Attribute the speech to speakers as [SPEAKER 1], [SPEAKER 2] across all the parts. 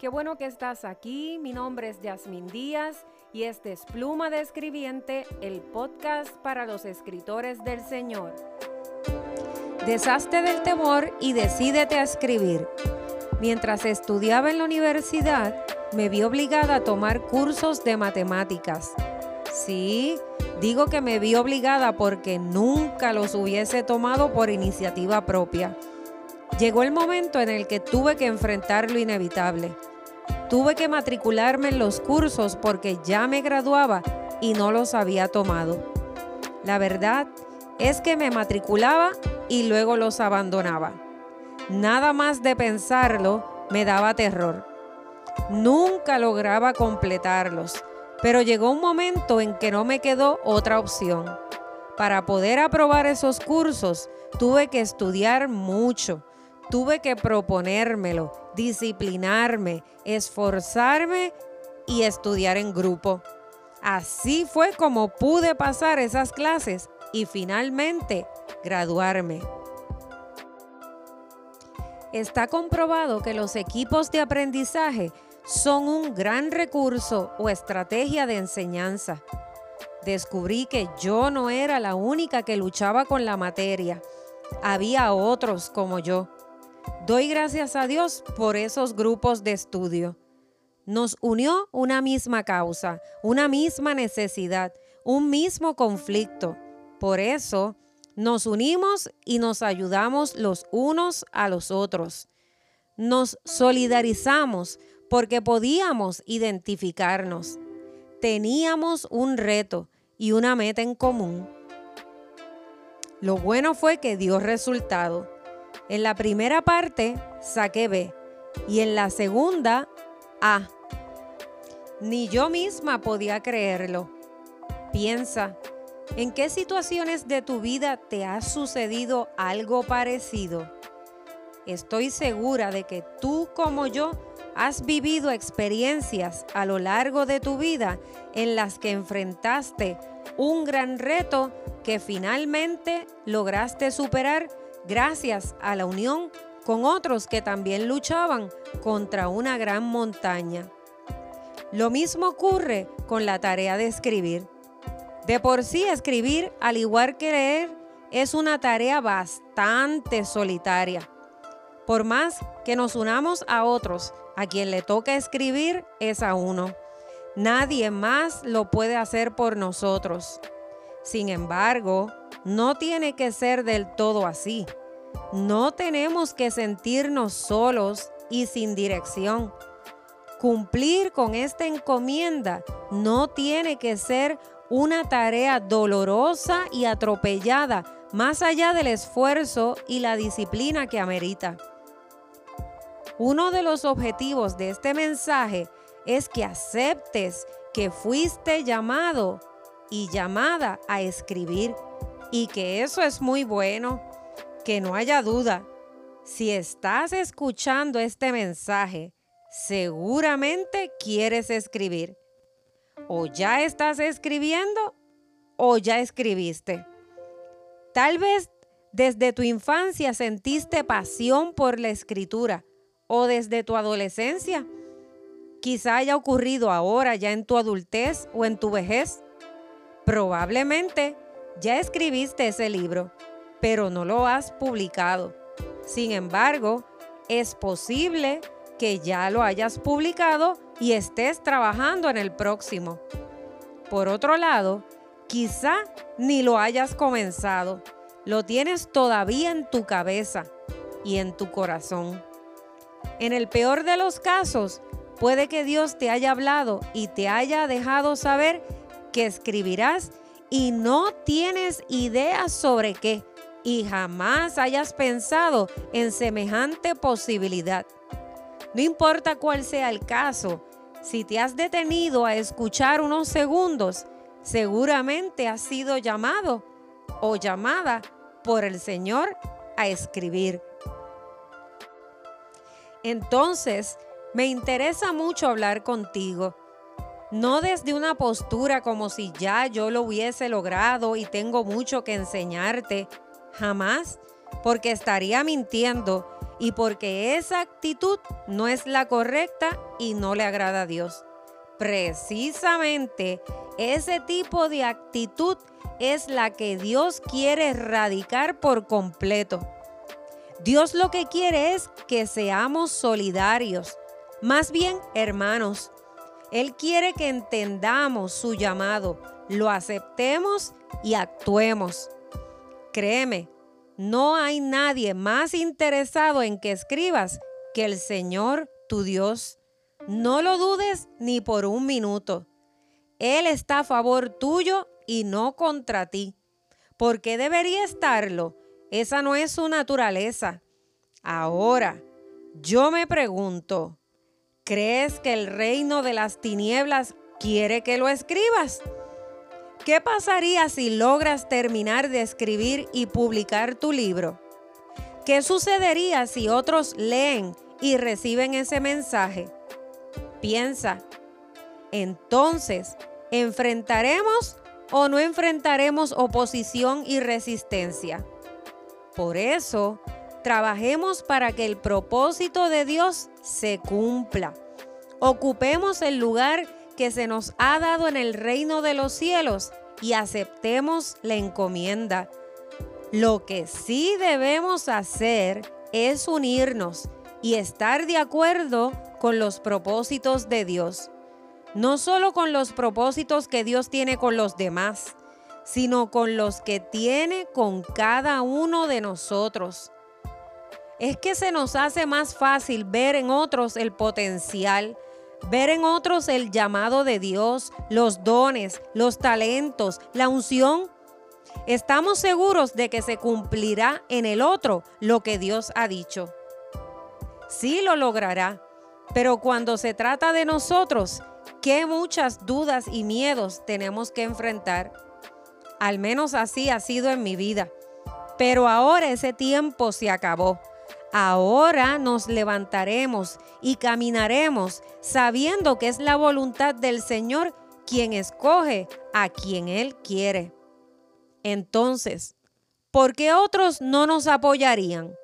[SPEAKER 1] Qué bueno que estás aquí. Mi nombre es Yasmín Díaz y este es Pluma de Escribiente, el podcast para los escritores del Señor. Deshazte del temor y decídete a escribir. Mientras estudiaba en la universidad, me vi obligada a tomar cursos de matemáticas. Sí, digo que me vi obligada porque nunca los hubiese tomado por iniciativa propia. Llegó el momento en el que tuve que enfrentar lo inevitable Tuve que matricularme en los cursos porque ya me graduaba y no los había tomado. La verdad es que me matriculaba y luego los abandonaba. Nada más de pensarlo me daba terror. Nunca lograba completarlos, pero llegó un momento en que no me quedó otra opción. Para poder aprobar esos cursos tuve que estudiar mucho, tuve que proponérmelo disciplinarme, esforzarme y estudiar en grupo. Así fue como pude pasar esas clases y finalmente graduarme. Está comprobado que los equipos de aprendizaje son un gran recurso o estrategia de enseñanza. Descubrí que yo no era la única que luchaba con la materia. Había otros como yo. Doy gracias a Dios por esos grupos de estudio. Nos unió una misma causa, una misma necesidad, un mismo conflicto. Por eso nos unimos y nos ayudamos los unos a los otros. Nos solidarizamos porque podíamos identificarnos. Teníamos un reto y una meta en común. Lo bueno fue que dio resultado. En la primera parte saqué B y en la segunda A. Ni yo misma podía creerlo. Piensa, ¿en qué situaciones de tu vida te ha sucedido algo parecido? Estoy segura de que tú como yo has vivido experiencias a lo largo de tu vida en las que enfrentaste un gran reto que finalmente lograste superar gracias a la unión con otros que también luchaban contra una gran montaña. Lo mismo ocurre con la tarea de escribir. De por sí escribir, al igual que leer, es una tarea bastante solitaria. Por más que nos unamos a otros, a quien le toca escribir es a uno. Nadie más lo puede hacer por nosotros. Sin embargo, no tiene que ser del todo así. No tenemos que sentirnos solos y sin dirección. Cumplir con esta encomienda no tiene que ser una tarea dolorosa y atropellada más allá del esfuerzo y la disciplina que amerita. Uno de los objetivos de este mensaje es que aceptes que fuiste llamado y llamada a escribir y que eso es muy bueno, que no haya duda. Si estás escuchando este mensaje, seguramente quieres escribir. O ya estás escribiendo o ya escribiste. Tal vez desde tu infancia sentiste pasión por la escritura o desde tu adolescencia. Quizá haya ocurrido ahora ya en tu adultez o en tu vejez. Probablemente ya escribiste ese libro, pero no lo has publicado. Sin embargo, es posible que ya lo hayas publicado y estés trabajando en el próximo. Por otro lado, quizá ni lo hayas comenzado. Lo tienes todavía en tu cabeza y en tu corazón. En el peor de los casos, puede que Dios te haya hablado y te haya dejado saber que escribirás y no tienes idea sobre qué y jamás hayas pensado en semejante posibilidad. No importa cuál sea el caso, si te has detenido a escuchar unos segundos, seguramente has sido llamado o llamada por el Señor a escribir. Entonces, me interesa mucho hablar contigo. No desde una postura como si ya yo lo hubiese logrado y tengo mucho que enseñarte, jamás, porque estaría mintiendo y porque esa actitud no es la correcta y no le agrada a Dios. Precisamente ese tipo de actitud es la que Dios quiere erradicar por completo. Dios lo que quiere es que seamos solidarios, más bien hermanos. Él quiere que entendamos su llamado, lo aceptemos y actuemos. Créeme, no hay nadie más interesado en que escribas que el Señor tu Dios. No lo dudes ni por un minuto. Él está a favor tuyo y no contra ti. ¿Por qué debería estarlo? Esa no es su naturaleza. Ahora, yo me pregunto, ¿crees que el reino de las tinieblas quiere que lo escribas? ¿Qué pasaría si logras terminar de escribir y publicar tu libro? ¿Qué sucedería si otros leen y reciben ese mensaje? Piensa, entonces, ¿enfrentaremos o no enfrentaremos oposición y resistencia? Por eso, trabajemos para que el propósito de Dios se cumpla. Ocupemos el lugar que se nos ha dado en el reino de los cielos y aceptemos la encomienda. Lo que sí debemos hacer es unirnos y estar de acuerdo con los propósitos de Dios. No solo con los propósitos que Dios tiene con los demás, sino con los que tiene con cada uno de nosotros. Es que se nos hace más fácil ver en otros el potencial, ver en otros el llamado de Dios, los dones, los talentos, la unción. Estamos seguros de que se cumplirá en el otro lo que Dios ha dicho. Sí lo logrará, pero cuando se trata de nosotros, qué muchas dudas y miedos tenemos que enfrentar. Al menos así ha sido en mi vida. Pero ahora ese tiempo se acabó. Ahora nos levantaremos y caminaremos sabiendo que es la voluntad del Señor quien escoge a quien Él quiere. Entonces, ¿por qué otros no nos apoyarían?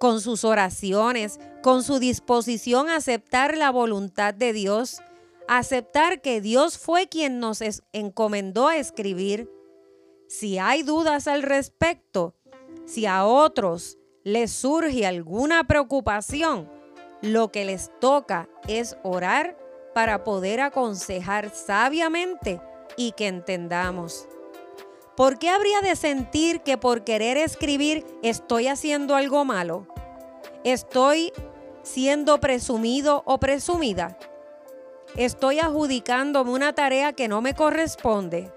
[SPEAKER 1] Con sus oraciones, con su disposición a aceptar la voluntad de Dios, aceptar que Dios fue quien nos encomendó a escribir, si hay dudas al respecto, si a otros les surge alguna preocupación, lo que les toca es orar para poder aconsejar sabiamente y que entendamos. ¿Por qué habría de sentir que por querer escribir estoy haciendo algo malo? ¿Estoy siendo presumido o presumida? ¿Estoy adjudicándome una tarea que no me corresponde?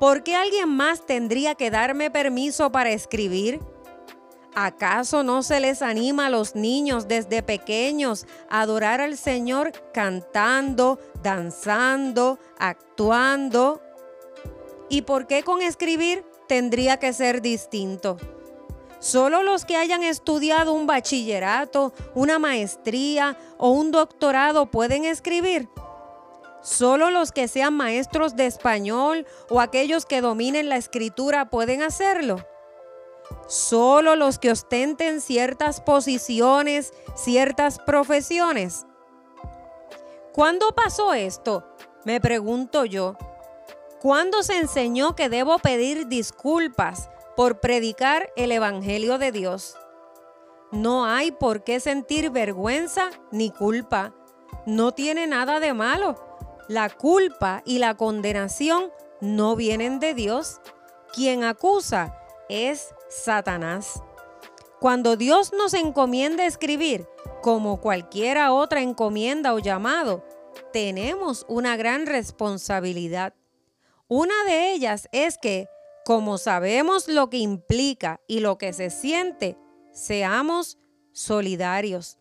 [SPEAKER 1] ¿Por qué alguien más tendría que darme permiso para escribir? ¿Acaso no se les anima a los niños desde pequeños a adorar al Señor cantando, danzando, actuando? ¿Y por qué con escribir tendría que ser distinto? Solo los que hayan estudiado un bachillerato, una maestría o un doctorado pueden escribir. Solo los que sean maestros de español o aquellos que dominen la escritura pueden hacerlo. Solo los que ostenten ciertas posiciones, ciertas profesiones. ¿Cuándo pasó esto? Me pregunto yo. ¿Cuándo se enseñó que debo pedir disculpas por predicar el Evangelio de Dios? No hay por qué sentir vergüenza ni culpa. No tiene nada de malo la culpa y la condenación no vienen de Dios. Quien acusa es Satanás. Cuando Dios nos encomienda escribir, como cualquiera otra encomienda o llamado, tenemos una gran responsabilidad. Una de ellas es que, como sabemos lo que implica y lo que se siente, seamos solidarios.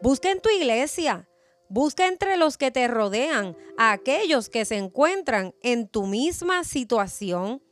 [SPEAKER 1] Busca en tu iglesia, Busca entre los que te rodean a aquellos que se encuentran en tu misma situación.